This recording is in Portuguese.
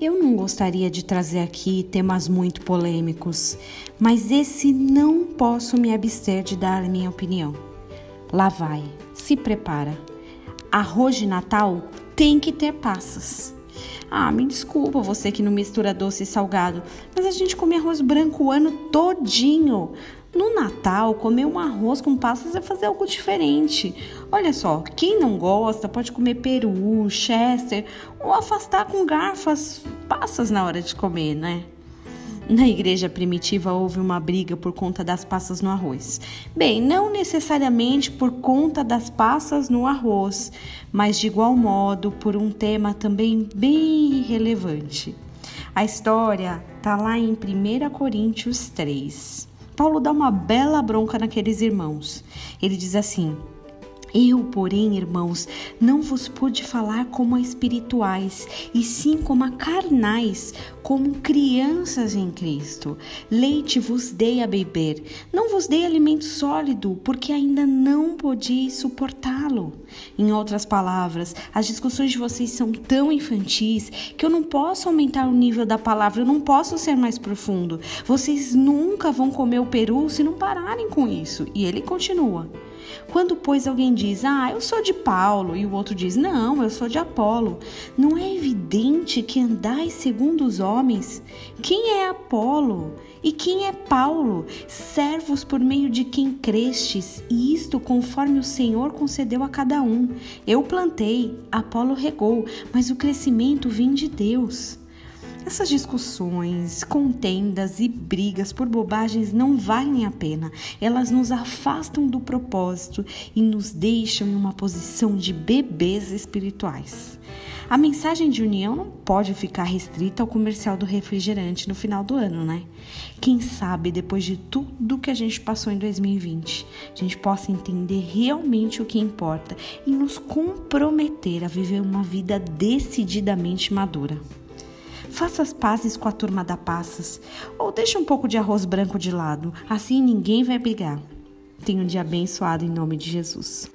Eu não gostaria de trazer aqui temas muito polêmicos, mas esse não posso me abster de dar minha opinião. Lá vai, se prepara. Arroz de Natal tem que ter passas. Ah, me desculpa você que não mistura doce e salgado, mas a gente come arroz branco o ano todinho. No Natal, comer um arroz com passas é fazer algo diferente. Olha só, quem não gosta pode comer peru, chester ou afastar com garfas passas na hora de comer, né? Na igreja primitiva houve uma briga por conta das passas no arroz. Bem, não necessariamente por conta das passas no arroz, mas de igual modo por um tema também bem relevante. A história está lá em 1 Coríntios 3. Paulo dá uma bela bronca naqueles irmãos. Ele diz assim: eu, porém, irmãos, não vos pude falar como a espirituais, e sim como a carnais, como crianças em Cristo. Leite vos dei a beber, não vos dei alimento sólido, porque ainda não podíeis suportá-lo. Em outras palavras, as discussões de vocês são tão infantis que eu não posso aumentar o nível da palavra, eu não posso ser mais profundo. Vocês nunca vão comer o peru se não pararem com isso. E ele continua. Quando, pois, alguém diz, ah, eu sou de Paulo, e o outro diz, não, eu sou de Apolo, não é evidente que andais segundo os homens? Quem é Apolo? E quem é Paulo? Servos por meio de quem crestes, e isto conforme o Senhor concedeu a cada um. Eu plantei, Apolo regou, mas o crescimento vem de Deus. Essas discussões, contendas e brigas por bobagens não valem a pena. Elas nos afastam do propósito e nos deixam em uma posição de bebês espirituais. A mensagem de união não pode ficar restrita ao comercial do refrigerante no final do ano, né? Quem sabe depois de tudo que a gente passou em 2020, a gente possa entender realmente o que importa e nos comprometer a viver uma vida decididamente madura. Faça as pazes com a turma da Passas ou deixe um pouco de arroz branco de lado, assim ninguém vai brigar. Tenha um dia abençoado em nome de Jesus.